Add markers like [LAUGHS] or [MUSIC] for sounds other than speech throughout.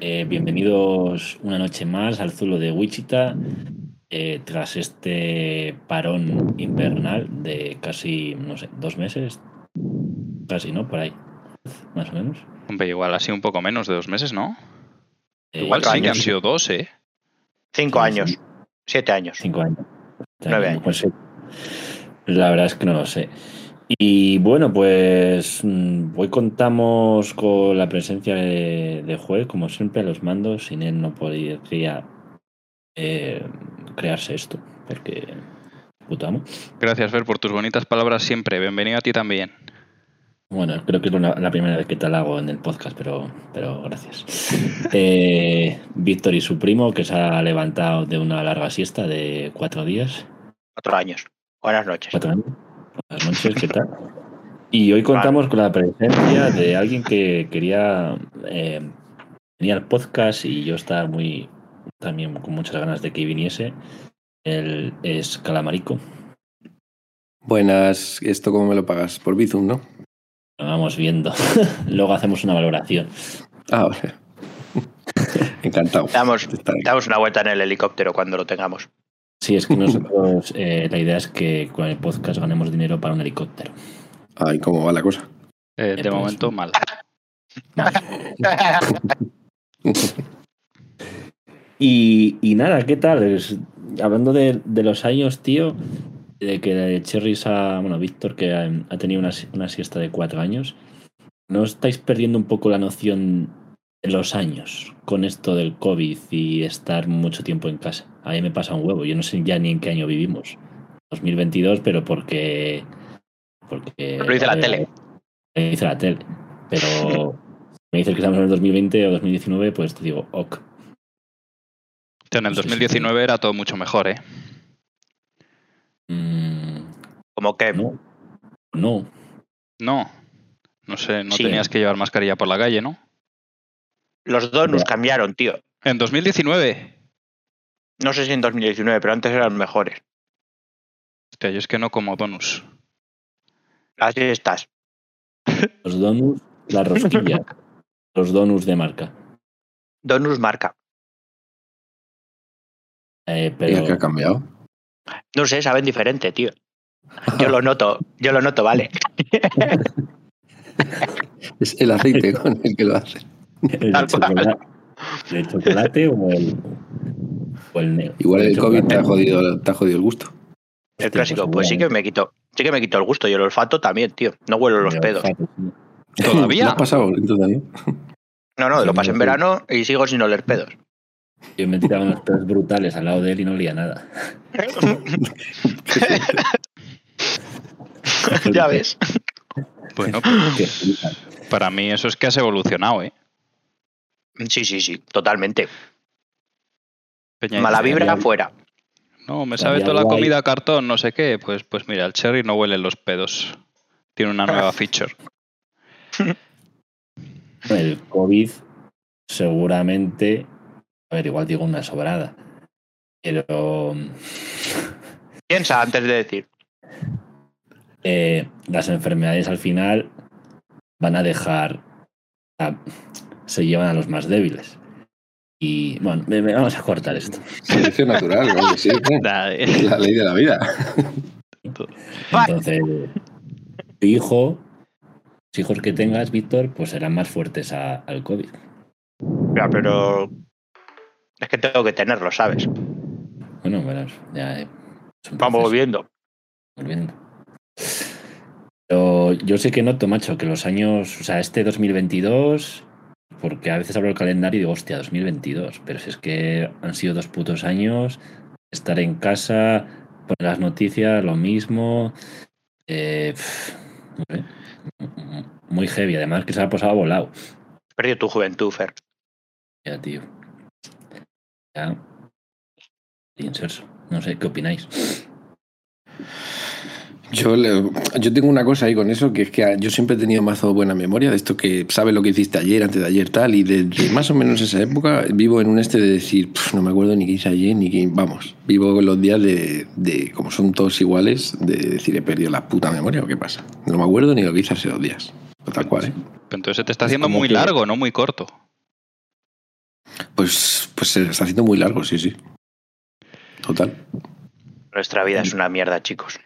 Eh, bienvenidos una noche más al Zulo de Wichita. eh, tras este parón invernal de casi, no sé, dos meses. Casi, ¿no? Por ahí. Más o menos. Hombre, igual ha sido un poco menos de dos meses, ¿no? Eh, Igual sí que años. han sido dos, ¿eh? Cinco años. sí. Siete años. Cinco años. Nueve años. Pues sí. La verdad es que no lo sé. Y bueno, pues mm, hoy contamos con la presencia de, de Juez, como siempre, a los mandos. Sin él no podría eh, crearse esto, porque putamo. Gracias, Fer, por tus bonitas palabras siempre. Bienvenido a ti también. Bueno, creo que es la, la primera vez que te la hago en el podcast, pero, pero gracias. [LAUGHS] Eh, Víctor y su primo, que se ha levantado de una larga siesta de cuatro días. Cuatro años. Buenas noches. Cuatro años. Buenas noches, ¿qué tal? Y hoy contamos con la presencia de alguien que quería eh, venir al podcast y yo estaba muy también con muchas ganas de que viniese. Él es Calamarico. Buenas, ¿esto cómo me lo pagas? Por Bizum, ¿no? Lo vamos viendo. [LAUGHS] Luego hacemos una valoración. Ah, vale. [LAUGHS] Encantado. Damos, damos una vuelta en el helicóptero cuando lo tengamos. Sí, es que nosotros eh, la idea es que con el podcast ganemos dinero para un helicóptero. Ay, ¿cómo va la cosa? Eh, Eh, de pues- momento, mal. [LAUGHS] Y, y nada, ¿qué tal? Es- hablando de, de los años, tío, de que Cherrys ha, bueno, Víctor, que ha, ha tenido una, una siesta de cuatro años, ¿no estáis perdiendo un poco la noción los años con esto del COVID y estar mucho tiempo en casa? A mí me pasa un huevo, yo no sé ya ni en qué año vivimos. 2022, pero porque... porque Lo dice la eh, tele. Lo dice la tele. Pero [LAUGHS] me dices que estamos en el 2020 o 2019, pues te digo, ok. En el Sí, sí, 2019 era todo mucho mejor, ¿eh? Mm, Como que no. No. No. No sé, no Sí. tenías que llevar mascarilla por la calle, ¿no? Los donuts cambiaron, tío. En 2019. No sé si en 2019, pero antes eran mejores. Hostia, yo es que no como donuts. Así estás. [LAUGHS] Los donuts, la rosquilla. los donuts de marca. Donuts marca. Eh, ¿Y pero qué ha cambiado? No sé, saben diferente, tío. Yo lo noto, yo lo noto, vale. [LAUGHS] Es el aceite con el que lo hace. El cual. chocolate, el chocolate o el, o el neo. Igual el COVID te ha jodido, te ha jodido el gusto. El clásico, pues pues sí que me quitó. Sí que me quitó el gusto y el olfato también, tío. No huelo los pedos. [LAUGHS] ¿Todavía? ¿Lo has pasado entonces, no? No, lo pasé en verano y sigo sin oler pedos. Yo me tiraba unos pedos brutales al lado de él y no olía nada. [LAUGHS] ya ves. Bueno, [LAUGHS] flipa. para mí eso es que has evolucionado, ¿eh? Sí, sí, sí, totalmente. Peña Mala vibra había- fuera. No, me sabe toda la guay. comida a cartón, no sé qué. Pues, pues mira, el cherry no huele los pedos. Tiene una nueva [LAUGHS] feature. El COVID seguramente, a ver, igual digo una sobrada, pero [LAUGHS] Piensa antes de decir. eh, las enfermedades al final van a dejar, a- se llevan a los más débiles. Y bueno, me- me- vamos a cortar esto. Selección natural, sí. [LAUGHS] ¿no? Eh. La ley de la vida. Entonces, tu hijo, los hijos que tengas, Víctor, pues serán más fuertes a- al COVID. Ya, pero. Es que tengo que tenerlo, ¿sabes? Bueno, bueno, ya eh, Vamos proceso. viendo. volviendo. Pero yo sí que noto, macho, que los años, o sea, este 2022, porque a veces abro el calendario y digo, hostia, 2022, pero si es que han sido dos putos años, estar en casa, poner las noticias, lo mismo, eh, pf, no sé, muy heavy, además que se ha pasado volado, Perdió tu juventud, Fer. ya, tío. Ya. Inserso. No sé, ¿qué opináis? Yo, yo tengo una cosa ahí con eso, que es que yo siempre he tenido mazo buena memoria de esto que sabes lo que hiciste ayer, antes de ayer, tal, y desde más o menos esa época vivo en un este de decir, "Pf, no me acuerdo ni qué hice ayer, ni qué, vamos, vivo los días de, de, como son todos iguales, de decir, he perdido la puta memoria o qué pasa. No me acuerdo ni lo que hice hace dos días. O Tal cual, ¿eh? Entonces se te está Es haciendo muy que- largo, no muy corto. Pues, pues se está haciendo muy largo, sí, sí. Total. Nuestra vida es una mierda, chicos.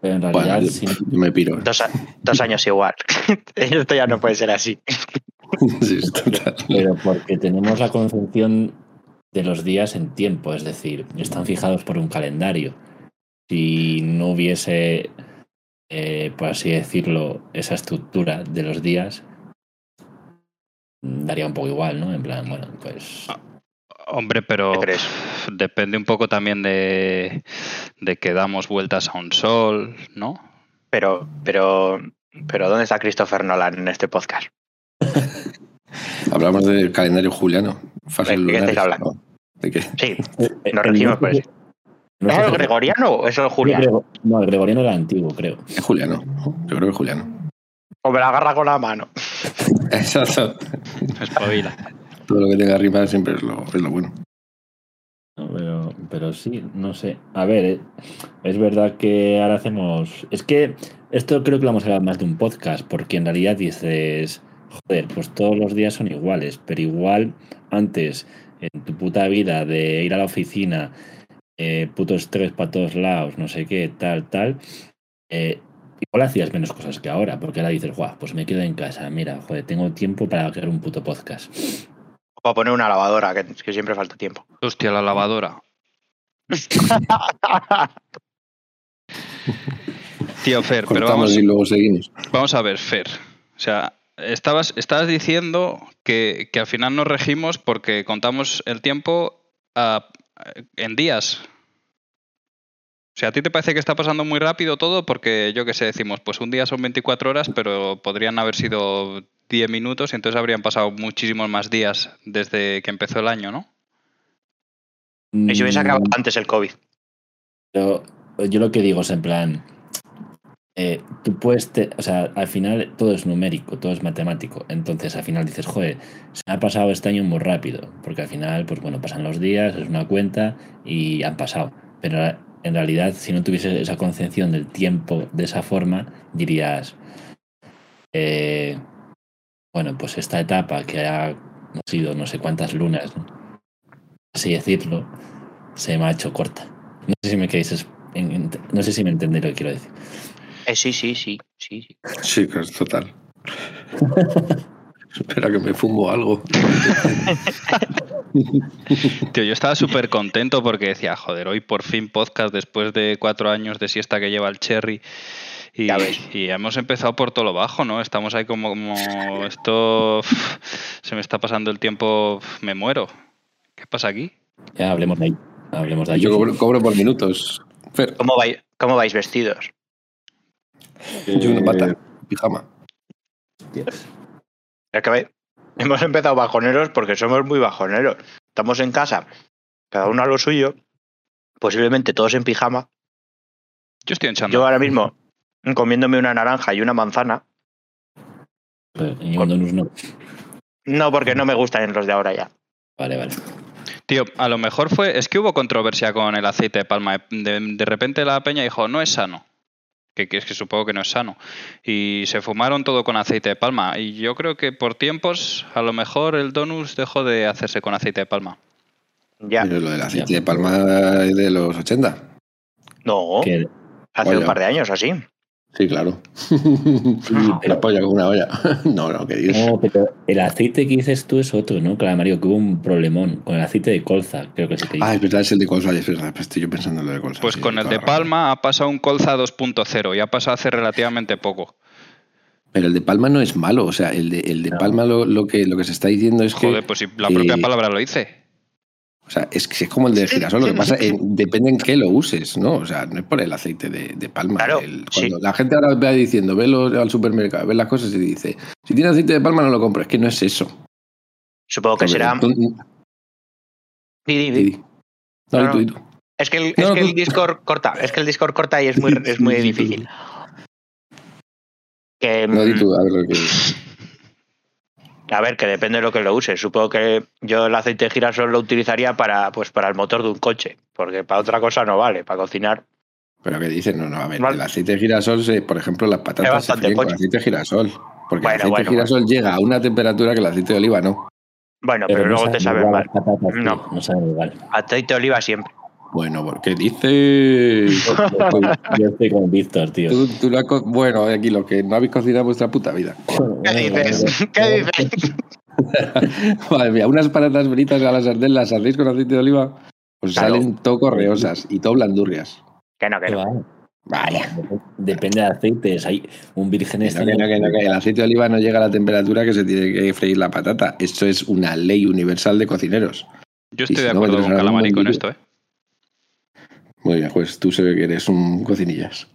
Pero en Bueno, realidad, yo, sí, yo me piro. Dos, a- dos años igual. [LAUGHS] Esto ya no puede ser así. [LAUGHS] Sí, es total. pero porque tenemos la concepción de los días en tiempo, es decir, están fijados por un calendario. Si no hubiese, eh, por así decirlo, esa estructura de los días, mm, daría un poco igual, ¿no? En plan, bueno, pues Hombre, pero ¿Qué crees? pff, depende un poco también de, de que damos vueltas a un sol, ¿no? Pero, pero, pero ¿dónde está Christopher Nolan en este podcast? [LAUGHS] Hablamos del calendario juliano. Fases ¿De qué estáis hablando? ¿no? ¿De qué? Sí, Eh, nos regimos por eso. ¿Es nuestro- el gregoriano o es el juliano? No, el gregoriano era antiguo, creo. Es juliano. ¿no? Yo creo que es juliano. O me la agarra con la mano. [LAUGHS] Exacto. Espabila. Todo lo que tenga arriba siempre es lo, es lo bueno. No, pero, pero sí, no sé. A ver, eh, es verdad que ahora hacemos. Es que esto creo que lo vamos a hablar más de un podcast, porque en realidad dices, joder, pues todos los días son iguales, pero igual antes, en tu puta vida de ir a la oficina, eh, puto estrés para todos lados, no sé qué, tal, tal, eh, igual hacías menos cosas que ahora, porque ahora dices, guau, pues me quedo en casa, mira, joder, tengo tiempo para crear un puto podcast. Para poner una lavadora, que, que siempre falta tiempo. Hostia, la lavadora. [LAUGHS] Tío Fer, pero Cortamos vamos, y luego seguimos. vamos a ver, Fer. O sea, estabas, estabas diciendo que, que al final nos regimos porque contamos el tiempo ah, en días. O sea, ¿a ti te parece que está pasando muy rápido todo? Porque yo que sé, decimos, pues un día son 24 horas, pero podrían haber sido 10 minutos y entonces habrían pasado muchísimos más días desde que empezó el año, ¿no? Y si hubiese Mm, acabado antes el COVID. Pero yo lo que digo es en plan, eh, tú puedes, te- o sea, al final todo es numérico, todo es matemático. Entonces al final dices, joder, se me ha pasado este año muy rápido, porque al final, pues bueno, pasan los días, es una cuenta y han pasado. Pero en realidad, si no tuvieses esa concepción del tiempo de esa forma, dirías, eh, bueno, pues esta etapa que ha sido no sé cuántas lunas, ¿no? así decirlo, se me ha hecho corta. No sé si me queréis no sé si me entendéis lo que quiero decir. Eh, sí, sí, sí, sí. sí. Sí, que es total. [LAUGHS] Espera que me fumo algo. [LAUGHS] Tío, yo estaba súper contento porque decía, joder, hoy por fin podcast después de cuatro años de siesta que lleva el Cherry. Y, hemos empezado por todo lo bajo, ¿no? Estamos ahí como, como [LAUGHS] esto se me está pasando el tiempo, me muero. ¿Qué pasa aquí? Ya hablemos de ahí. Hablemos de ahí. Yo cobro, cobro por minutos. Fer, ¿Cómo, vais, ¿Cómo vais vestidos? yo una pata, pijama. Ve- [LAUGHS] hemos empezado bajoneros porque somos muy bajoneros. Estamos en casa, cada uno a lo suyo, posiblemente todos en pijama. Yo estoy en Yo ahora mismo comiéndome una naranja y una manzana. Pero en un donus no. No, porque no me gustan los de ahora ya. Vale, vale. Tío, a lo mejor fue, es que hubo controversia con el aceite de palma. De, de repente la peña dijo, no es sano. Que, que es que supongo que no es sano. Y se fumaron todo con aceite de palma. Y yo creo que por tiempos, a lo mejor el donus dejó de hacerse con aceite de palma. Ya. Pero lo del aceite de palma es de los 80. No, hace un par de años así. Sí, claro. [LAUGHS] La polla con una olla. [LAUGHS] No, no, que dices. no, pero el aceite que dices tú es otro, ¿no? Claro, Mario, que hubo un problemón con el aceite de colza, creo que sí que Ah, es verdad, es el de colza. Es verdad, pues estoy yo pensando en lo de colza. Pues sí, con el de palma ha pasado un colza 2.0 y ha pasado hace relativamente poco. Pero el de palma no es malo. O sea, el de, el de No. palma lo, lo que, lo que se está diciendo es que. Joder, pues si la propia eh, palabra lo dice. O sea, es que es como el de girasol. Lo que pasa es depende en qué lo uses, ¿no? O sea, no es por el aceite de, de palma. Claro, El- sí. cuando la gente ahora va diciendo, ve lo- al supermercado, ve las cosas y dice, si tiene aceite de palma no lo compro. Es que no es eso. Supongo que será. Tú- Di, di, di. di- di. No, No, di tú, di tú. Es que el, No, es que el Discord corta. Es que el Discord corta y es muy, [LAUGHS] es muy difícil. Que, No, di mm, tú, a ver lo que. [LAUGHS] A ver, que depende de lo que lo uses. Supongo que yo el aceite de girasol lo utilizaría para, pues, para el motor de un coche, porque para otra cosa no vale, para cocinar. Pero que dicen, no, no, a ver, Vale. el aceite de girasol, se- por ejemplo, las patatas se fríen con aceite de girasol. Porque Bueno, el aceite bueno, de girasol llega a una temperatura que el aceite de oliva no. Bueno, pero, luego te saben mal. no. No. no saben igual. Aceite de oliva siempre. Bueno, porque dices. [LAUGHS] Yo estoy, con Víctor, tío. Tú- tú la co- bueno, aquí lo que no habéis cocinado en vuestra puta vida. [LAUGHS] [LAUGHS] ¿Qué dices? ¿Qué dices? Madre mía, unas patatas fritas a la sartén las hacéis con aceite de oliva, pues Claro. salen todo correosas y todo blandurrias. Que no, que ¿Qué no. va? Vaya. Dep- Depende de aceites. Hay un virgen Que este. no, que no, que no, que el aceite de oliva no llega a la temperatura que se tiene que freír la patata. Esto es una ley universal de cocineros. Yo estoy si de acuerdo con Calamari con esto, ¿eh? Muy bien, pues tú se ve que eres un cocinillas.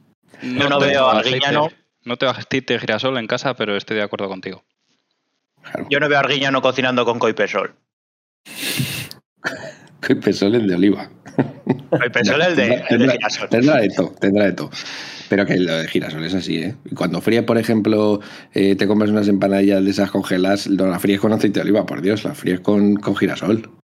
No tengo veo a Arguiñano. No aceite de girasol en casa, pero estoy de acuerdo contigo. Claro. Yo no veo a Arguiñano cocinando con coipesol. Que [LAUGHS] pesoles de oliva. Coipesol el de, el de girasol. tendrá de todo, tendrá de todo. Pero que lo de girasol es así, ¿eh? Y cuando fríes, por ejemplo, eh, te compras unas empanadillas de esas congeladas, no las fríes con aceite de oliva, por Dios, las fríes con, con girasol.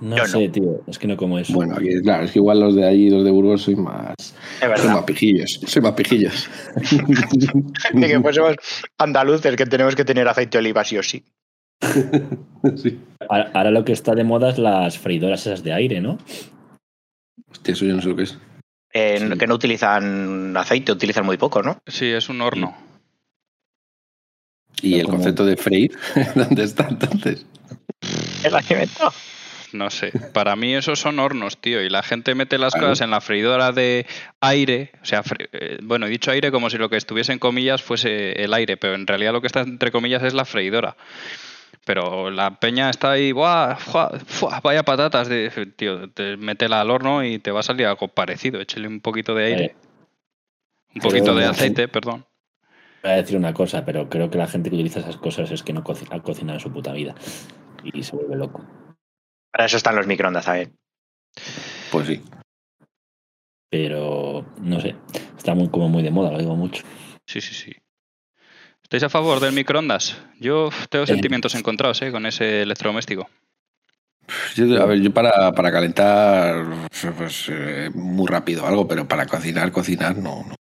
No Yo no. sé, tío. Es que no como eso. Bueno, aquí, claro, es que igual los de allí, los de Burgos, soy más, Es soy más pijillos. Soy más pijillos. [LAUGHS] De que fuésemos andaluces que tenemos que tener aceite de oliva sí o sí. [LAUGHS] Sí. Ahora, ahora lo que está de moda es las freidoras esas de aire, ¿no? Hostia, eso yo no sé lo que es. Eh, Sí. Que no utilizan aceite, utilizan muy poco, ¿no? Sí, es un horno. ¿Y el como- concepto de freír? [LAUGHS] ¿Dónde está entonces? El alimento. No sé. Para mí esos son hornos, tío. Y la gente mete las cosas en la freidora de aire. O sea, eh, bueno, he dicho aire como si lo que estuviese en comillas fuese el aire, pero en realidad lo que está entre comillas es la freidora. Pero la peña está ahí, ¡buah! ¡Fua! ¡Fua! Vaya patatas, de, tío, te métela al horno y te va a salir algo parecido. Échale un poquito de aire, un pero poquito de aceite, perdón. Voy a decir una cosa, pero creo que la gente que utiliza esas cosas es que no ha cocinado en su puta vida. Y se vuelve loco. Para eso están los microondas también. Pues sí. Pero no sé. Está muy, como muy de moda, lo digo mucho. Sí, sí, sí. ¿Estáis a favor del microondas? Yo tengo Eh. sentimientos encontrados ¿eh? con ese electrodoméstico. Yo, a ver, yo para, para calentar, pues eh, muy rápido algo, pero para cocinar, cocinar, no, no.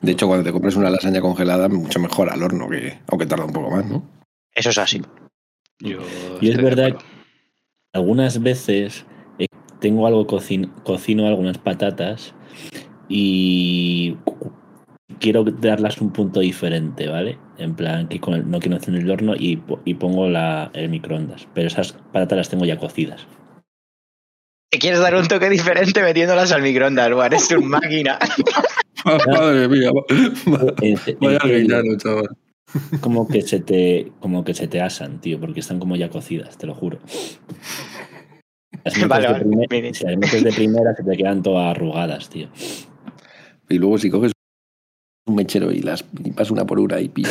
De hecho, cuando te compres una lasaña congelada, mucho mejor al horno, que, aunque tarda un poco más, ¿no? Eso es así. Yo Y es verdad. Algunas veces eh, tengo algo, cocino, cocino algunas patatas y quiero darlas un punto diferente, ¿vale? En plan, que con el- no quiero hacer en el horno y, po- y pongo la, el microondas. Pero esas patatas las tengo ya cocidas. Te quieres dar un toque diferente metiéndolas al microondas, Luan. Eres un máquina. [LAUGHS] Madre mía, vaya chaval. Como que se te como que se te asan, tío, porque están como ya cocidas, te lo juro. Las [LAUGHS] Vale, de primer- si las de primera se te quedan todas arrugadas, tío. Y luego si coges un mechero y las y una por una y pi-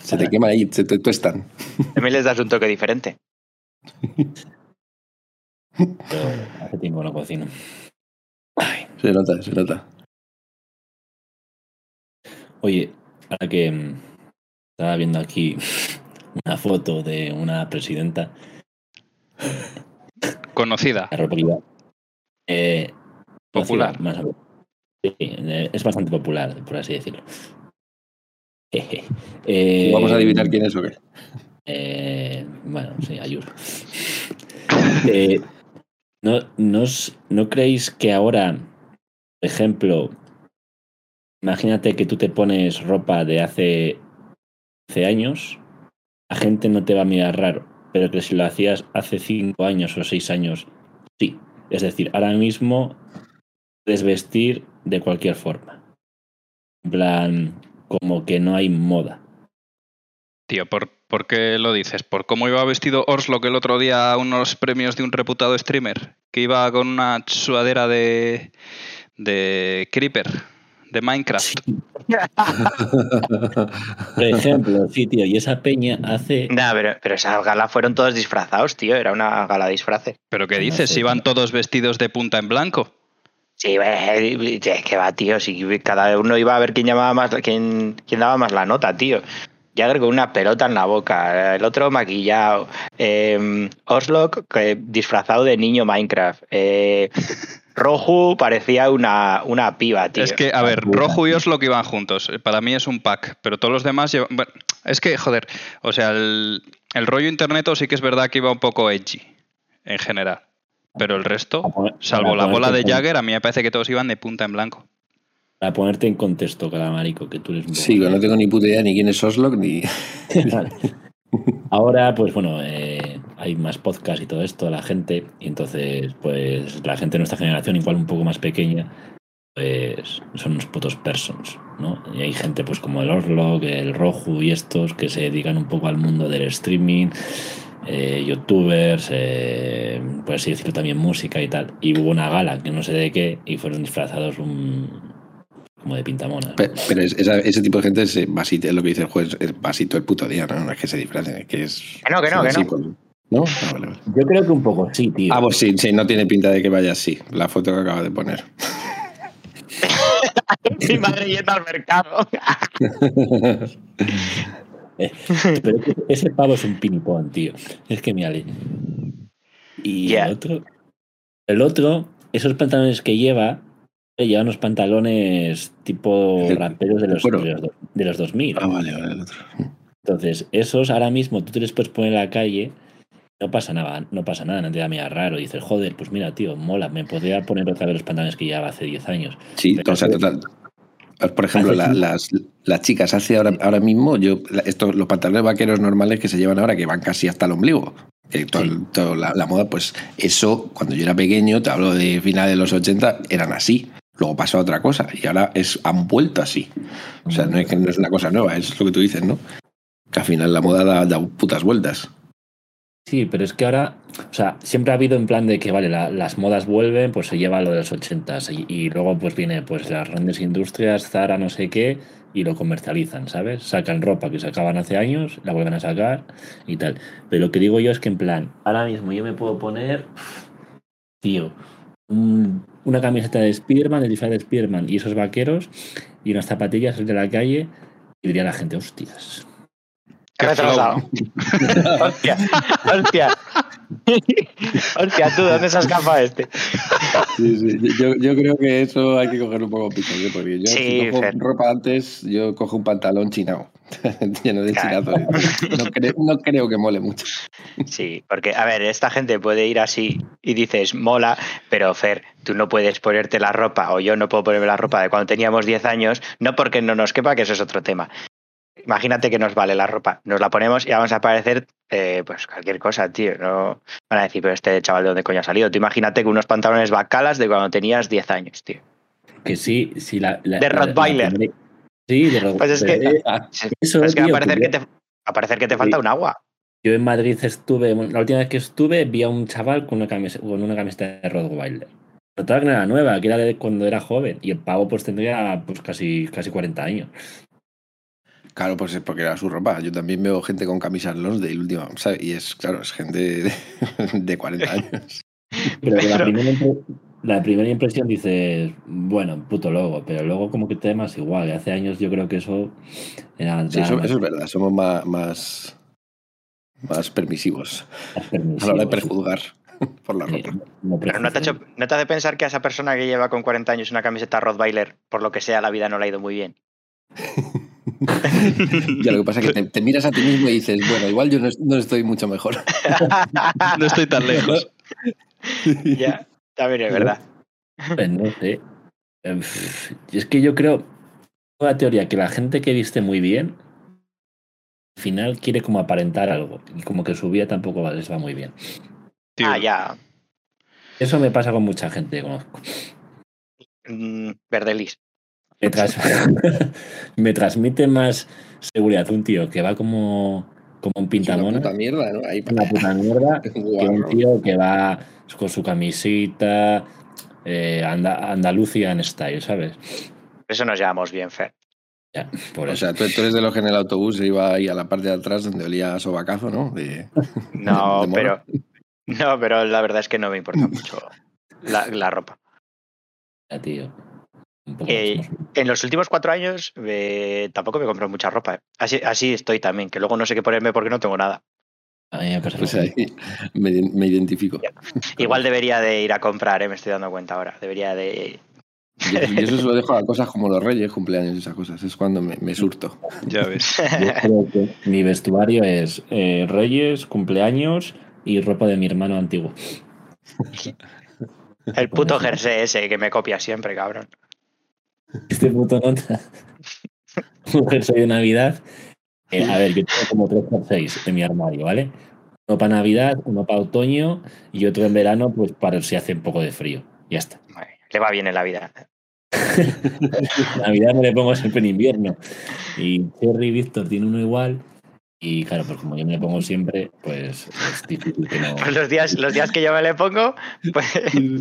se te quema ahí, se te tuestan. También les das un toque diferente. Pero hace tiempo no cocino. Ay, Se nota, se nota. Oye, ahora que mm, estaba viendo aquí [LAUGHS] una foto de una presidenta, Conocida. eh, Popular. conocida, más o menos. Sí, eh, es bastante popular, por así decirlo. [LAUGHS] Eh, Vamos a adivinar quién es o qué. eh, bueno, sí, Ayuso. [LAUGHS] Eh, ¿no, no, ¿No creéis que ahora, por ejemplo, imagínate que tú te pones ropa de hace, años, la gente no te va a mirar raro, pero que si lo hacías hace cinco años o seis años, sí. Es decir, ahora mismo puedes vestir de cualquier forma. En plan, como que no hay moda. Tío, ¿por, por qué lo dices? ¿Por cómo iba vestido Orslock el otro día a unos premios de un reputado streamer? Que iba con una sudadera de, de Creeper, de Minecraft. [LAUGHS] Por ejemplo, sí, tío, y esa peña hace. Nah, pero, pero esas galas fueron todos disfrazados, tío. Era una gala de disfraces. ¿Pero qué No dices? iban tío. todos vestidos de punta en blanco. Sí, eh, es que va, tío. Si cada uno iba a ver quién llamaba más, quién, quién daba más la nota, tío. Jagger con una pelota en la boca, el otro maquillado, eh, Oslock que- disfrazado de niño Minecraft, eh, [LAUGHS] Roju parecía una, una piba, tío. Es que, a ver. Rojo y Orslock iban juntos. Para mí es un pack, pero todos los demás llevan... Bueno, es que, joder, o sea, el- El rollo internet sí que es verdad que iba un poco edgy, en general. Pero el resto, salvo la bola de Jagger, a mí me parece que todos iban de punta en blanco. Para ponerte en contexto, calamarico, que tú eres un poco... Sí, que no tengo ni puta idea ni quién es Oslock ni. [LAUGHS] [LAUGHS] Ahora, pues bueno, eh, hay más podcast y todo esto, la gente, y entonces, pues la gente de nuestra generación, igual un poco más pequeña, pues son unos putos persons, ¿no? Y hay gente, pues como el Orlok, el Roju y estos, que se dedican un poco al mundo del streaming, eh, youtubers, eh, por así decirlo, también música y tal. Y hubo una gala, que no sé de qué, y fueron disfrazados un, como de pintamonas. Pe- Pero es- esa- ese tipo de gente es basito, es lo que dice el juez, es basito el puto día, ¿no? No es que se disfracen, es que es. Que no, que no, que no. pues, ¿No? Ah, vale, vale. Yo creo que un poco sí, tío. Ah, pues sí, sí, no tiene pinta de que vaya así. La foto que acaba de poner. Mi madre yendo al mercado. [LAUGHS] Pero ese pavo es un pinipón, tío. Es que me ale. Y el otro. El otro, esos pantalones que lleva, lleva unos pantalones tipo El- raperos de los, bueno. de los, de los 2000. Ah, vale, vale, el otro. Entonces, esos ahora mismo tú te les puedes poner en la calle, no pasa nada, no pasa nada, te da raro. Y dices, joder, pues mira, tío, mola, me podría poner otra vez los pantalones que llevaba hace 10 años. Sí, Pero o sea, total. Por ejemplo, la- las, las chicas hace ahora, ahora mismo, yo, estos, los pantalones vaqueros normales que se llevan ahora, que van casi hasta el ombligo, que todo el- Sí. todo la, la moda, pues eso, cuando yo era pequeño, te hablo de finales de los 80, eran así. Luego pasó a otra cosa y ahora es, han vuelto así. O sea, no es que no es una cosa nueva, es lo que tú dices, ¿no? Que al final la moda da, putas vueltas. Sí, pero es que ahora, o sea, siempre ha habido en plan de que, vale, la- las modas vuelven, pues se lleva lo de los 80 y, y luego pues viene pues las grandes industrias, Zara, no sé qué, y lo comercializan, ¿sabes? Sacan ropa que sacaban hace años, la vuelven a sacar y tal. Pero lo que digo yo es que en plan, ahora mismo yo me puedo poner, tío, un- una camiseta de Spiderman, el disfraz de Spiderman y esos vaqueros y unas zapatillas de la calle y diría la gente, hostias. Qué retrasado. [LAUGHS] hostia, hostia. hostia, tú, ¿dónde se ha escapado este? Sí, sí. Yo, yo creo que eso hay que coger un poco piso, ¿eh? porque yo Sí, si cojo Fer. ropa antes, yo cojo un pantalón chinado, [LAUGHS] lleno de Claro. chinazos. No creo, no creo que mole mucho. Sí, porque, a ver, esta gente puede ir así y dices, mola, pero Fer, tú no puedes ponerte la ropa, o yo no puedo ponerme la ropa de cuando teníamos 10 años, no porque no nos quepa, que eso es otro tema. Imagínate que nos vale la ropa, nos la ponemos y vamos a parecer, eh, pues cualquier cosa, tío. No van a decir, pero este chaval de dónde coño ha salido. Tú imagínate que unos pantalones bacalas de cuando tenías 10 años, tío. Que sí, sí, la. la- De la- la Rottweiler. primera- sí, de Pues es que-. [LAUGHS] Eso, es que a parecer que te, a parecer que te falta un agua. Yo en Madrid estuve, la última vez que estuve, vi a un chaval con una camiseta, con una camiseta de Rottweiler. Total que no era nueva, que era de cuando era joven. Y el pavo pues tendría pues casi, casi 40 años. Claro, pues es porque era su ropa. Yo también veo gente con camisas Lonsdale última, ¿sabes? Y es, claro, es gente de, [LAUGHS] de 40 años. Pero que la, Pero- primera, la primera impresión dices, bueno, puto logo, pero luego como que te más igual. Y hace años yo creo que eso era Sí, eso, es verdad, somos más, más, más permisivos a la hora de prejuzgar [LAUGHS] por la sí. ropa. No Pero no te, ha hecho- ¿no te hace pensar que a esa persona que lleva con 40 años una camiseta Rottweiler, por lo que sea, la vida no le ha ido muy bien? [LAUGHS] Ya lo que pasa es que te, te miras a ti mismo y dices, bueno, igual yo no, no estoy mucho mejor. [LAUGHS] No estoy tan lejos. ya, también es verdad. Pues no sé. Y Es que yo creo, la teoría que la gente que viste muy bien, al final quiere como aparentar algo. Y como que su vida tampoco les va muy bien. Ah, ya. Eso me pasa con mucha gente que conozco. Mm, Verdelis. Me [LAUGHS] transmite más seguridad un tío que va como, como un Es una pintamona, puta mierda, ¿no? Ahí una puta mierda, [LAUGHS] que un tío que va con su camisita, eh, anda, Andalucía style, ¿sabes? Por eso nos llevamos bien, Fer. Ya, por O eso. sea, tú, tú eres de los que en el autobús se iba ahí a la parte de atrás donde olía a sobacazo, ¿no? De- [LAUGHS] No, de pero. No, pero la verdad es que no me importa [LAUGHS] mucho la, la ropa. Ya, tío. Eh, En los últimos cuatro años eh, tampoco me compro mucha ropa. eh. Así, así estoy también, que luego no sé qué ponerme porque no tengo nada. Pues ahí me, me identifico. Igual debería de ir a comprar, eh, me estoy dando cuenta ahora. Debería de, Yo, [LAUGHS] yo eso se lo dejo a cosas como los reyes, cumpleaños y esas cosas. Es cuando me, me surto. Ya ves. Yo creo que mi vestuario es eh, Reyes, cumpleaños y ropa de mi hermano antiguo. El puto jersey ese que me copia siempre, cabrón. Este puto nota. [LAUGHS] Un jersey de Navidad. Eh, a ver, yo tengo como tres jerseys en mi armario, ¿vale? Uno para Navidad, uno para otoño y otro en verano, pues para si hace un poco de frío. Ya está. [LAUGHS] Le va bien en la vida. Navidad me le pongo siempre en invierno. Y Cherry y Víctor tiene uno igual. Y claro, pues como yo me le pongo siempre, pues es difícil que no. Pues [LAUGHS] los días, los días que yo me le pongo, pues,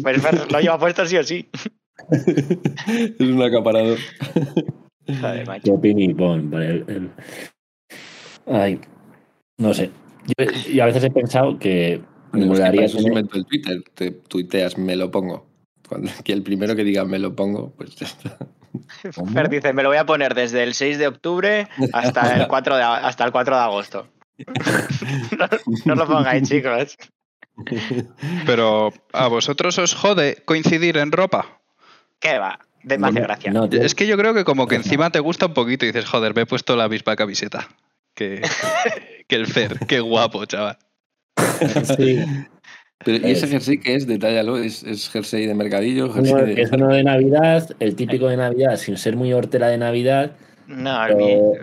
pues lo lleva puesto sí o sí. [LAUGHS] es un acaparador. Joder, macho. ¿Qué opini pon? Vale, el- el- Ay, no sé. Yo, y a veces he pensado que me Bueno, es que tener- el Twitter. Te tuiteas, me lo pongo. Cuando, que el primero que diga me lo pongo, pues ya está. [LAUGHS] Fer dice, me lo voy a poner desde el 6 de octubre hasta el [LAUGHS] 4 de, hasta el 4 de agosto. no, no lo pongáis, chicos. Pero a vosotros os jode coincidir en ropa. ¿Qué va? De más No, gracia. no. Es que yo creo que como que encima te gusta un poquito y dices, joder, me he puesto la misma camiseta que, [LAUGHS] que el Fer. Qué guapo, chaval. Sí. Pero, ¿Y ese Es- jersey qué es? Detállalo. ¿Es, es jersey de mercadillo? Uno- Jersey de... es uno de Navidad, el típico de Navidad, sin ser muy hortera de Navidad. No, el mío.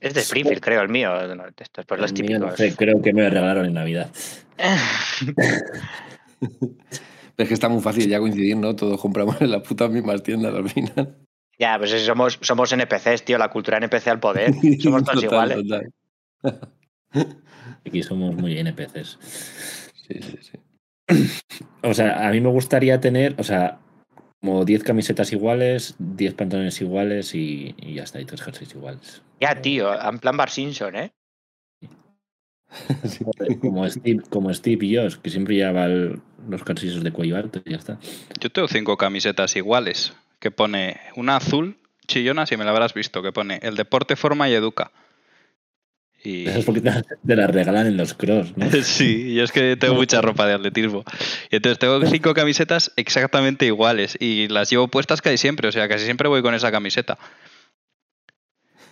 Es de Springfield, creo, el mío. Esto es por los El mío, típicos. no sé, creo que me lo regalaron en Navidad. [LAUGHS] Es que está muy fácil ya coincidir, ¿no? Todos compramos en las putas mismas tiendas al final. ya, pues si somos, somos NPCs, tío. La cultura NPC al poder. [LAUGHS] Somos todos Total, iguales. total. Aquí somos muy NPCs. Sí, sí, sí. O sea, a mí me gustaría tener, o sea, como 10 camisetas iguales, 10 pantalones iguales y, y ya está, y tres jerseys iguales. Ya, tío. En plan Bar Simpson, ¿eh? [LAUGHS] Como Steve, como Steve y Josh, que siempre lleva el- los jerseys de cuello alto y ya está. Yo tengo cinco camisetas iguales, que pone una azul, chillona, si me la habrás visto, que pone el deporte forma y educa. Y [LAUGHS] Esas poquitas te las regalan en los cross, ¿no? [LAUGHS] sí, yo es que tengo mucha ropa de atletismo. Y entonces tengo cinco camisetas exactamente iguales y las llevo puestas casi siempre, o sea, casi siempre voy con esa camiseta.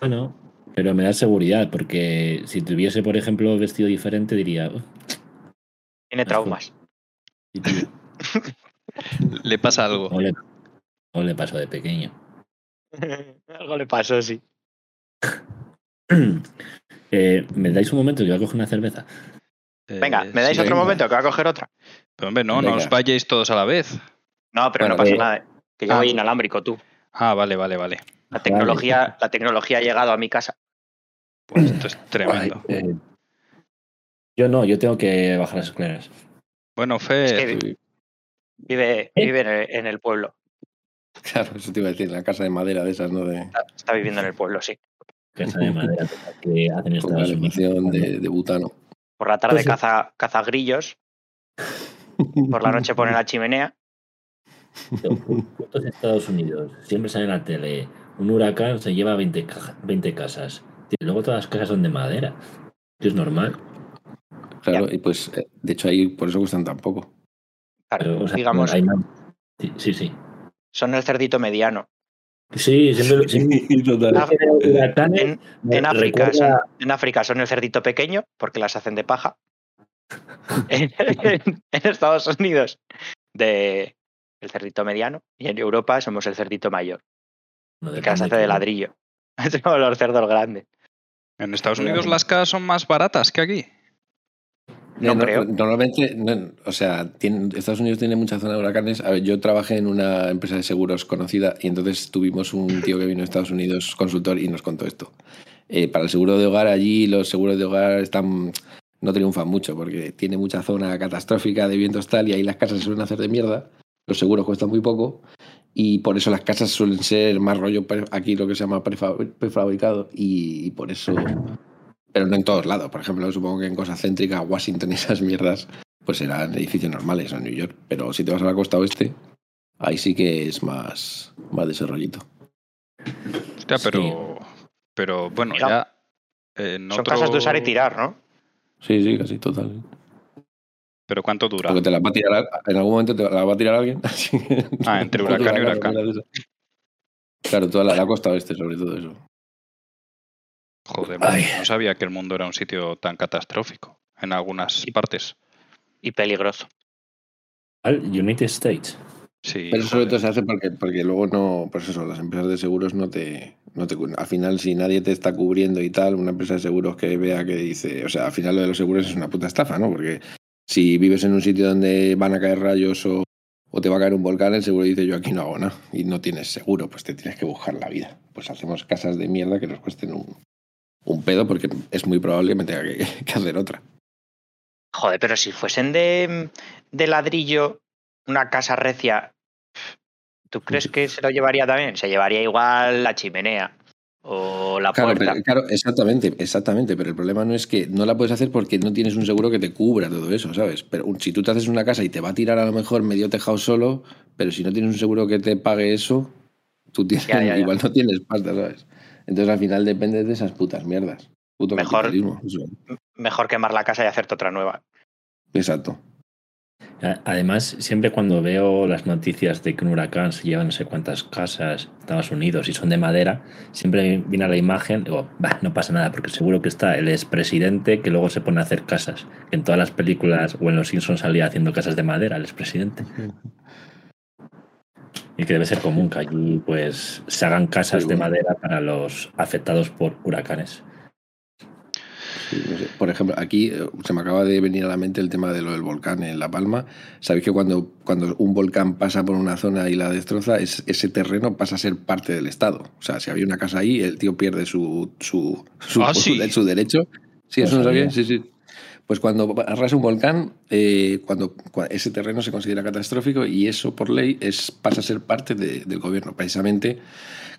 Bueno, pero me da seguridad, porque si tuviese, por ejemplo, vestido diferente, diría. "Uf, Tiene traumas. Y tío, [LAUGHS] Le pasa algo. ¿cómo le, pasó de pequeño? [LAUGHS] Algo le pasó, sí. [CLEARS THROAT] Eh, ¿Me dais un momento que voy a coger una cerveza? Venga, Eh, ¿me dais sí. otro venga. momento que voy a coger otra? Pero hombre, no, no Venga. os vayáis todos a la vez. No, pero Bueno, no pasa eh, nada. Que yo ah. voy inalámbrico, tú. Ah, vale, vale, vale. La tecnología, la tecnología ha llegado a mi casa. Pues esto es tremendo. Ay, eh, yo no, yo tengo que bajar las escaleras. Bueno, Es Fer, que Sí, vive, ¿Eh? vive en, el, en el pueblo. Claro, eso te iba a decir, la casa de madera de esas, ¿no? De, Está, está viviendo en el pueblo, sí. Casa de madera [LAUGHS] que hacen con Estados Unidos. calificación de, de butano. Por la tarde Pues sí. caza, caza grillos. Por la noche pone la chimenea. Estados Unidos. Siempre sale en la tele. Un huracán se lleva 20, caja- 20 casas. Tío, luego todas las casas son de madera. Es normal. Claro, y pues, eh, de hecho, ahí por eso gustan tan poco. Claro, Pero, o sea, digamos, hay más- Sí, sí, sí. son el cerdito mediano. Sí, siempre, lo- siempre Total. Ah, En, me en África, recuerda- son, en África son el cerdito pequeño porque las hacen de paja. [LAUGHS] En, en- en Estados Unidos de el cerdito mediano y en Europa somos el cerdito mayor, No, que las hace de ladrillo. [LAUGHS] Somos los cerdos grandes. en Estados. Unidos las casas son más baratas que aquí. No creo. Normalmente, no, o sea, tiene- Estados Unidos tiene mucha zona de huracanes. A ver, yo trabajé en una empresa de seguros conocida y entonces tuvimos un tío que vino de Estados Unidos, consultor, y nos contó esto. Eh, para el seguro de hogar allí, los seguros de hogar están no triunfan mucho porque tiene mucha zona catastrófica de vientos tal y ahí las casas se suelen hacer de mierda. Los seguros cuestan muy poco y por eso las casas suelen ser más rollo aquí lo que se llama prefab- prefabricado y por eso pero no en todos lados. Por ejemplo, supongo que en cosas céntricas, Washington y esas mierdas, pues serán edificios normales o New York. Pero si te vas a la costa oeste, ahí sí que es más, más de ese rollito. Hostia, Sí. pero, pero bueno, Mira, ya. en Son otro- casas de usar y tirar, ¿no? Sí, sí, casi total. ¿Pero cuánto dura? Porque te la va a tirar, en algún momento te la va a tirar alguien. Así [LAUGHS] que- Ah, entre huracán y huracán. Claro, toda la, la costa oeste, sobre todo eso. Joder, Ay. no sabía que el mundo era un sitio tan catastrófico en algunas partes. Y peligroso. Al United States. Sí, Pero sobre todo se hace porque, porque luego no, pues eso, las empresas de seguros no te, no te al final si nadie te está cubriendo y tal, una empresa de seguros que vea que dice, o sea, al final lo de los seguros es una puta estafa, ¿no? Porque si vives en un sitio donde van a caer rayos o, o te va a caer un volcán, el seguro dice yo aquí no hago nada y no tienes seguro, pues te tienes que buscar la vida. Pues hacemos casas de mierda que nos cuesten un, un pedo porque es muy probable que me tenga que, [LAUGHS] que hacer otra. Joder, pero si fuesen de, de ladrillo, una casa recia, ¿tú crees que se lo llevaría también? Se llevaría igual la chimenea o la Claro, puerta. pero- claro, exactamente, exactamente, pero el problema no es que no la puedes hacer porque no tienes un seguro que te cubra todo eso, ¿sabes? Pero un- si tú te haces una casa y te va a tirar a lo mejor medio tejado solo, pero si no tienes un seguro que te pague eso, tú tienes, Ya, ya, ya. [LAUGHS] igual no tienes pasta, ¿sabes? Entonces al final depende de esas putas mierdas. Puto Mejor- quemar la casa y hacerte otra nueva. Exacto. Además, siempre cuando veo las noticias de que un huracán se lleva no sé cuántas casas en Estados Unidos y son de madera, siempre viene a la imagen, digo, "Bah, no pasa nada, porque seguro que está el expresidente que luego se pone a hacer casas. Que en todas las películas o en Los Simpsons salía haciendo casas de madera el expresidente. [LAUGHS] Y que debe ser común que allí pues se hagan casas Sí, de madera para los afectados por huracanes. Sí, no sé. Por ejemplo, aquí eh, se me acaba de venir a la mente el tema de lo del volcán en La Palma. Sabéis que cuando, cuando un volcán pasa por una zona y la destroza, es- ese terreno pasa a ser parte del Estado. O sea, si había una casa ahí, el tío pierde su, su, su, Ah, sí. su derecho. Sí, eso No no sabía. sabía. Sí, sí. Pues cuando arrasa un volcán, eh, cuando, cua- ese terreno se considera catastrófico y eso por ley es, pasa a ser parte de- del gobierno. Precisamente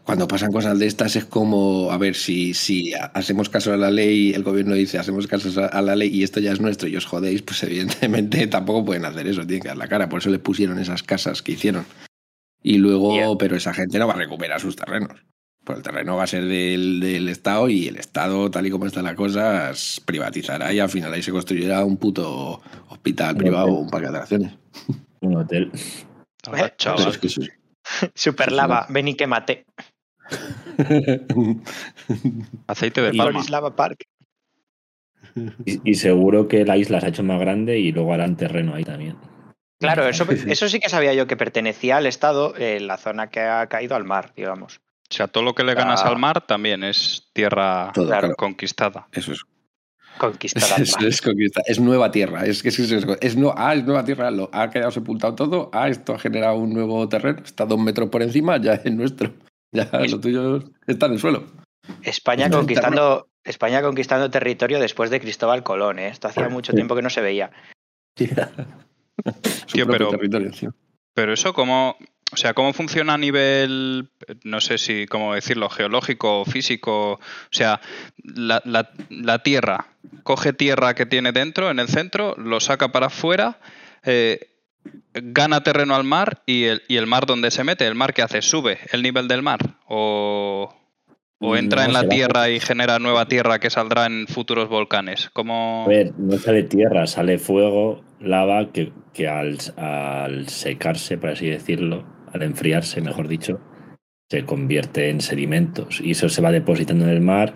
cuando pasan cosas de estas es como, a ver, si, si hacemos caso a la ley, el gobierno dice hacemos caso a la ley y esto ya es nuestro y os jodéis, pues evidentemente [LAUGHS] tampoco pueden hacer eso, tienen que dar la cara. Por eso les pusieron esas casas que hicieron. Y luego, pero esa gente no va a recuperar sus terrenos. Pues el terreno va a ser del, del Estado y el Estado, tal y como está la cosa, privatizará y al final ahí se construirá un puto hospital Un privado hotel. o un parque de atracciones. Un hotel. Anda, Eh, chaval. Pero es que [LAUGHS] eso es- Super lava, ven y quémate. [LAUGHS] Aceite de Y- palma. Borislava Park. Y, y seguro que la isla se ha hecho más grande y luego harán terreno ahí también. Claro, [LAUGHS] eso, eso sí que sabía yo que pertenecía al Estado en la zona que ha caído al mar, digamos. O sea, todo lo que le ganas Ah. al mar también es tierra Todo, Claro. claro. conquistada. Eso es. Conquistada [LAUGHS] Es, es conquista. Es nueva tierra. Es que es, es, es, no, ah, es nueva tierra. Lo, ha quedado sepultado todo. Ah, esto ha generado un nuevo terreno. Está dos metros por encima. Ya es nuestro. [LAUGHS] Ya lo tuyo está en el suelo. España [LAUGHS] No, conquistando, España conquistando territorio después de Cristóbal Colón, ¿eh? Esto hacía mucho tiempo que no se veía. Su Tío, pero- territorio. Pero eso cómo, o sea, cómo funciona a nivel, no sé si cómo decirlo, geológico, físico, o sea, la, la- la tierra coge tierra que tiene dentro, en el centro, lo saca para afuera, eh, gana terreno al mar y el, y el mar donde se mete, el mar que hace, sube el nivel del mar o, o entra No, en la tierra y genera nueva tierra que saldrá en futuros volcanes. ¿Cómo... A ver, no sale tierra, sale fuego, lava, que, que al, al secarse, por así decirlo, al enfriarse, mejor dicho, se convierte en sedimentos y eso se va depositando en el mar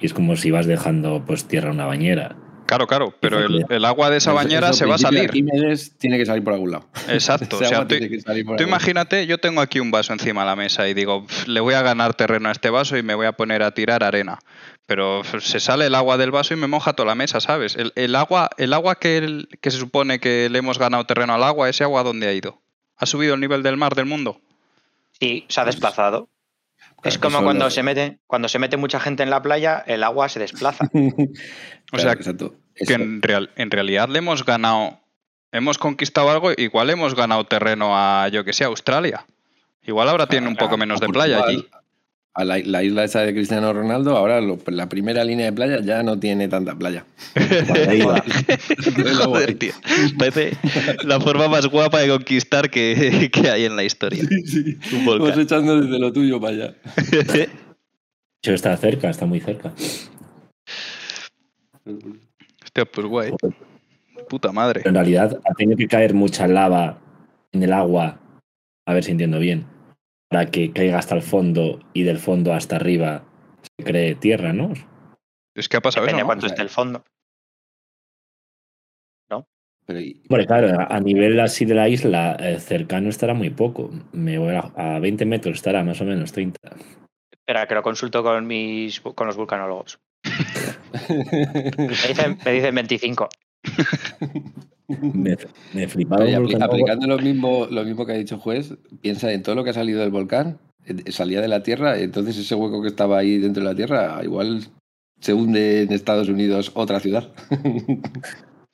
y es como si vas dejando pues tierra en una bañera. Claro, claro, pero el, el agua de esa bañera eso, se va a salir. Arquímedes tiene que salir por algún lado. Exacto, [LAUGHS] o sea, tú- imagínate, yo tengo aquí un vaso encima de la mesa y digo, "Pf, le voy a ganar terreno a este vaso y me voy a poner a tirar arena. Pero se sale el agua del vaso y me moja toda la mesa, ¿sabes? El, el agua, el agua que, el- que se supone que le hemos ganado terreno al agua, ¿ese agua dónde ha ido? ¿Ha subido el nivel del mar del mundo? Sí, se ha desplazado. es Claro, como cuando lo- se mete, cuando se mete mucha gente en la playa, el agua se desplaza. [LAUGHS] O sea, exacto. Que en, real- en realidad le hemos ganado, hemos conquistado algo, igual hemos ganado terreno a, yo que sé, a Australia. Igual ahora tiene un poco menos de playa allí. A la, la isla esa de Cristiano Ronaldo, ahora lo- la primera línea de playa ya no tiene tanta playa. [LAUGHS] Joder, tío. Parece la forma más guapa de conquistar que, [LAUGHS] que hay en la historia. Un volcán. Vamos echando desde lo tuyo para allá. De hecho, está cerca, está muy cerca. Hostia, pues guay. Puta madre. Pero en realidad ha tenido que caer mucha lava en el agua, a ver si entiendo bien, para que caiga hasta el fondo y del fondo hasta arriba se cree tierra, ¿no? Es que ha pasado Depende eso, ¿no? cuánto esté el fondo. Pero y- Bueno, claro, a a nivel así de la isla, eh, cercano estará muy poco. Me voy a, a 20 metros estará, más o menos, 30. Espera, que lo consulto con mis con los vulcanólogos. [LAUGHS] Me dicen, me dicen 25. [LAUGHS] Me, me volcán. aplicando lo mismo, lo mismo que ha dicho juez, piensa en todo lo que ha salido del volcán, salía de la Tierra, entonces ese hueco que estaba ahí dentro de la Tierra, igual se hunde en Estados Unidos otra ciudad. [LAUGHS]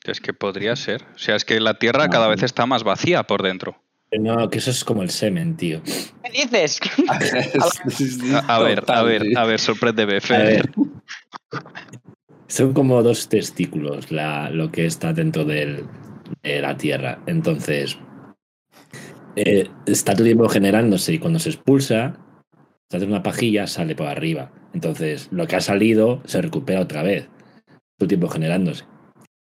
Es que podría ser. O sea, es que la Tierra cada vez está más vacía por dentro. No, que eso es como el semen, tío. ¿Qué dices? A, a ver, a ver, a ver, sorpréndeme, A Fer. ver. Son como dos testículos la, lo que está dentro del- de la Tierra. Entonces, eh, está todo el tiempo generándose y cuando se expulsa, se hace una pajilla, sale por arriba. Entonces, lo que ha salido se recupera otra vez. Todo el tiempo generándose,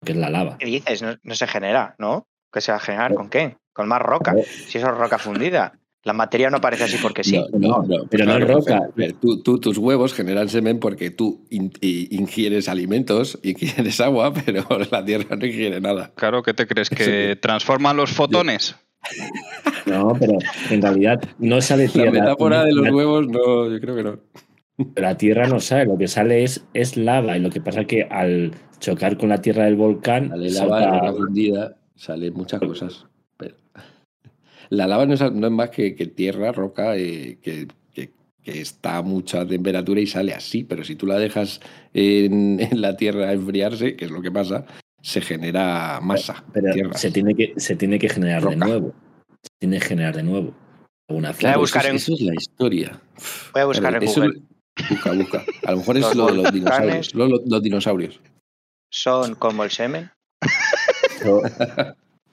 que es la lava. ¿Qué dices? No, no se genera, ¿no? ¿Qué se va a generar? ¿Con qué? Con más roca. Si eso es roca fundida. La materia no aparece así porque sí. No, pero no es roca. Tú, tú- tus huevos generan semen porque tú in- ingieres alimentos, [LAUGHS] ingieres agua, pero la Tierra no ingiere nada. Claro, ¿qué te crees? ¿Que transforman los fotones? No, pero en realidad no sale La tierra. metáfora de los La- huevos, no, yo creo que no. La tierra no sale, lo que sale es, es lava. Y lo que pasa es que al chocar con la tierra del volcán. Sale lava, salta- sale muchas cosas. Pero- La lava no es, no es más que, que tierra, roca, eh, que, que- que está a mucha temperatura y sale así, pero si tú la dejas en, [LAUGHS] en la tierra a enfriarse, que es lo que pasa, se genera masa. pero tierra. se tiene, que, se tiene que generar de nuevo. Se tiene que generar de nuevo. Alguna Voy a buscar en- eso es la historia. Voy a buscar en Eso- Google. Busca, busca. A lo mejor [LAUGHS] es lo de los dinosaurios. Lo- lo- los dinosaurios. Son como el semen.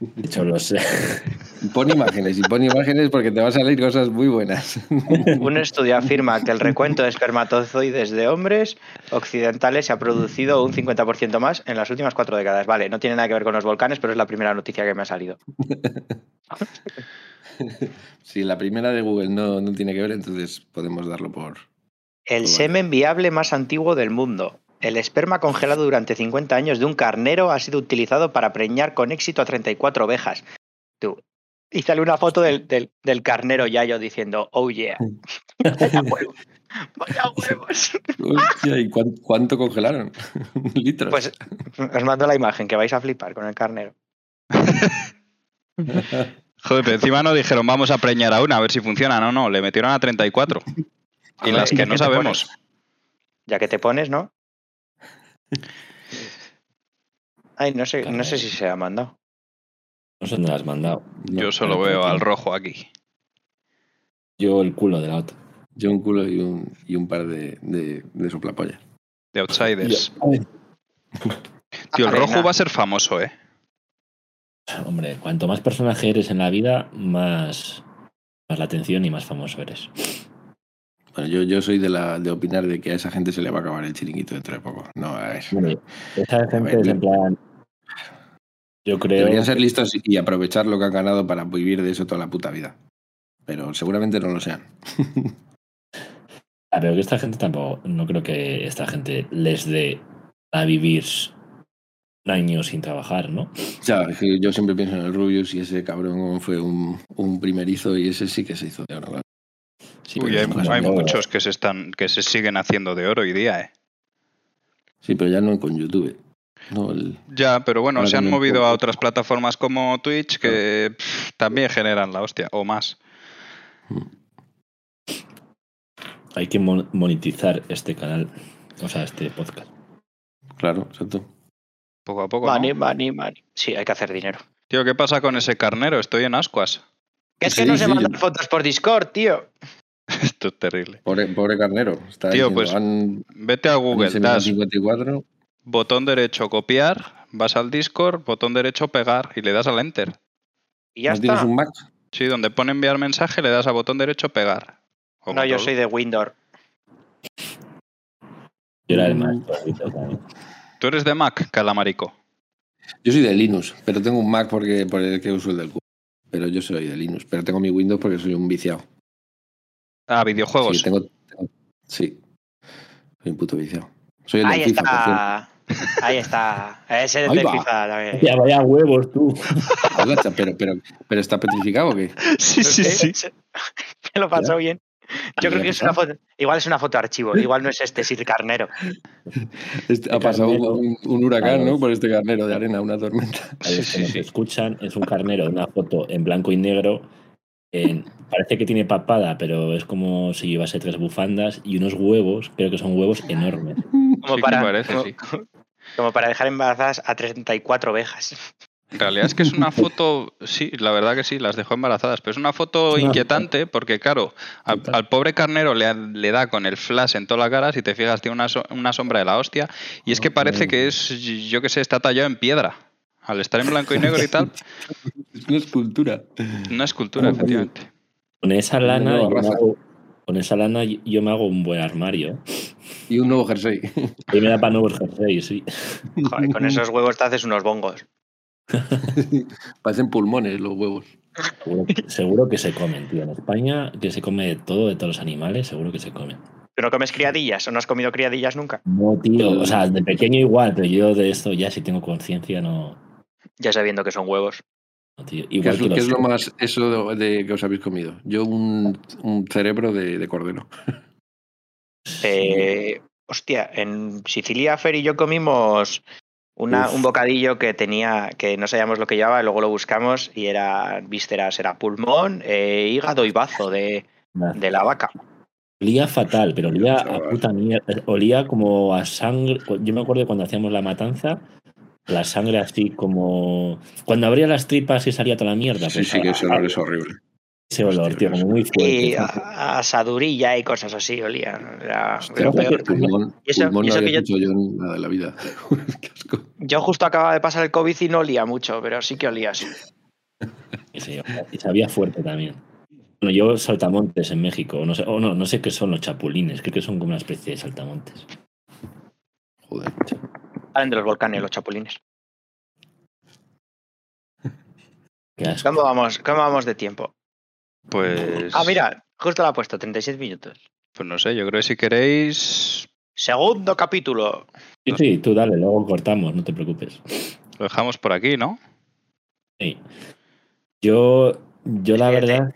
De hecho, lo sé. [LAUGHS] Pon imágenes y pon imágenes porque te van a salir cosas muy buenas. [LAUGHS] Un estudio afirma que el recuento de espermatozoides de hombres occidentales se ha producido un 50% más en las últimas cuatro décadas. Vale, no tiene nada que ver con los volcanes, pero es la primera noticia que me ha salido. [LAUGHS] Si la primera de Google no, no tiene que ver, entonces podemos darlo por. El semen viable más antiguo del mundo. El esperma congelado durante 50 años de un carnero ha sido utilizado para preñar con éxito a 34 ovejas. Tú. Y sale una foto del, del, del carnero Yayo diciendo, oh yeah. Vaya huevos. Vaya huevos. Hostia, ¿y cuán- cuánto congelaron? [LAUGHS] Litros. Pues os mando la imagen que vais a flipar con el carnero. [LAUGHS] Joder, pero encima no dijeron vamos a preñar a una a ver si funciona. No, no, le metieron a 34. Y Joder, las ¿y que no sabemos. pones? Ya que te pones, ¿no? Ay, no sé, no sé si se ha mandado. No sé dónde la has mandado. No, Yo solo veo al rojo aquí. Yo el culo de la otra. Yo un culo y un, y un par de, de, de soplapollas. De Outsiders. [LAUGHS] Tío, el rojo va a ser famoso, ¿eh? Hombre, cuanto más personaje eres en la vida, más, más la atención y más famoso eres. Bueno, yo, yo soy de la de opinar de que a esa gente se le va a acabar el chiringuito dentro de poco. No, a ver. Hombre, esa gente ver, es en plan. Yo creo. Deberían ser listos y aprovechar lo que han ganado para vivir de eso toda la puta vida. Pero seguramente no lo sean. Ah, pero que esta gente tampoco. No creo que esta gente les dé a vivir años sin trabajar, ¿no? O sea, es que yo siempre pienso en el Rubius y ese cabrón fue un, un primerizo y ese sí que se hizo de oro. Sí, Uy, hay, muchos que se están, que se siguen haciendo de oro hoy día, ¿eh? sí, pero ya no con YouTube. No, el- Ya, pero bueno, Ahora se han movido poco. a otras plataformas como Twitch que pff, también generan la hostia, o más. Hay que mon- monetizar este canal. O sea, este podcast. claro, exacto. Poco a poco. ¿no? Money, money, money. Sí, hay que hacer dinero. Tío, ¿qué pasa con ese carnero? Estoy en ascuas. Que es que Sí, no se mandan yo- fotos por Discord, tío. [LAUGHS] Esto es terrible. Pobre, pobre carnero. Está Tío, diciendo, pues, han- Vete a Google, enseñado das 54. botón derecho copiar, vas al Discord, botón derecho pegar y le das al enter. Y ya ¿No tienes está. un Mac? Sí, donde pone enviar mensaje le das a botón derecho pegar. O No, yo soy de Windows. Yo era el Mm. también. ¿Tú eres de Mac, calamarico? Yo soy de Linux, pero tengo un Mac porque por el que uso el del cubo. Pero yo soy de Linux, pero tengo mi Windows porque soy un viciado. Ah, videojuegos. Sí, tengo, tengo- sí. soy un puto viciado. Soy el Ahí FIFA, está. Ahí está. Ese es del va. FIFA también. Ya vaya huevos tú. Pero, pero, pero está petrificado o qué? Sí, sí, sí. Me lo pasó bien. Yo creo ¿Ya que es una foto. Igual es una foto de archivo. Igual no es este, es el carnero. Este- ha El pasado carnero. un, un huracán. ¿no? Por este carnero de arena, una tormenta. A Sí, nos sí. escuchan, es un carnero de una foto en blanco y negro. En- parece que tiene papada, pero es como si llevase tres bufandas y unos huevos, creo que son huevos enormes. Como, Sí para, parece, como, sí. como para dejar embarazadas a 34 ovejas. En realidad es que es una foto, sí, la verdad que sí, las dejó embarazadas, pero es una foto inquietante porque, claro, al, pobre carnero le, le da con el flash en toda la cara, si te fijas, tiene una, so- una sombra de la hostia, y es que parece que es, yo que sé, está tallado en piedra. Al estar en blanco y negro y tal, [LAUGHS] Es una escultura. una escultura, efectivamente. Con esa lana, yo me raza. hago, con esa lana yo me hago un buen armario. Y un nuevo jersey. Y me da para nuevos jerseys, sí. Joder, con esos huevos te haces unos bongos. [LAUGHS] Parecen pulmones los huevos. Seguro, que- seguro que se comen, tío. En España, que se come de todo, de todos los animales, seguro que se comen. ¿Tú no comes criadillas o no has comido criadillas nunca? No, tío. O sea, de pequeño igual, pero yo de esto ya si tengo conciencia no, Ya sabiendo que son huevos. ¿Qué Igual es, que lo- qué los- es lo más eso de, que os habéis comido? Yo un, un cerebro de, de cordero. [LAUGHS] Eh, hostia, en Sicilia Fer y yo comimos una- un bocadillo que tenía, que no sabíamos lo que llevaba, y luego lo buscamos y era vísceras, era pulmón, eh, hígado y bazo de, de la vaca. Olía fatal, pero olía a puta mierda. Olía como a sangre. Yo me acuerdo de cuando hacíamos la matanza, la sangre así como. Cuando abría las tripas y salía toda la mierda. Sí, pues, sí, que ese olor es horrible. Ese olor, tío, como muy fuerte. Y a, asadurilla y cosas así olía. Era, Hostia, era peor. pulmón, Y eso- pulmón y no eso había que yo- hecho yo en nada de la vida. [LAUGHS] Qué asco. Yo justo acababa de pasar el COVID y no olía mucho, pero sí que olía así. Y sabía fuerte también. Bueno, yo saltamontes en México, no sé, o no, no sé qué son los chapulines, creo que son como una especie de saltamontes. Joder. Salen de los volcanes los chapulines. [LAUGHS] ¿Cómo vamos, cómo vamos de tiempo? Pues, Ah, mira, justo lo ha puesto, 36 minutos. pues no sé, yo creo que si queréis Segundo capítulo. Sí, sí, tú dale, luego cortamos, no te preocupes. lo dejamos por aquí, ¿no? Sí. Yo, yo la verdad,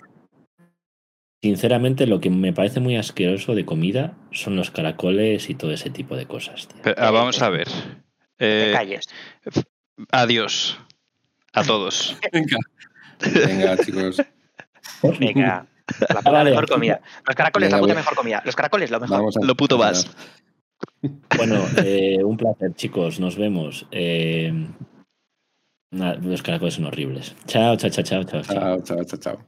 sinceramente, lo que me parece muy asqueroso de comida son los caracoles y todo ese tipo de cosas. Pero, ah, vamos a ver. Te Eh, calles. adiós a todos. [LAUGHS] Venga. Venga, chicos. Venga. La puta vale. mejor comida. Los caracoles, Venga, la puta voy. mejor comida. Los caracoles, lo mejor. Vamos a Lo puto vas. Bueno, eh, un placer, chicos. Nos vemos. Eh, nada, los caracoles son horribles. Chao, chao, chao, chao. chao. Chao, chao, chao, chao.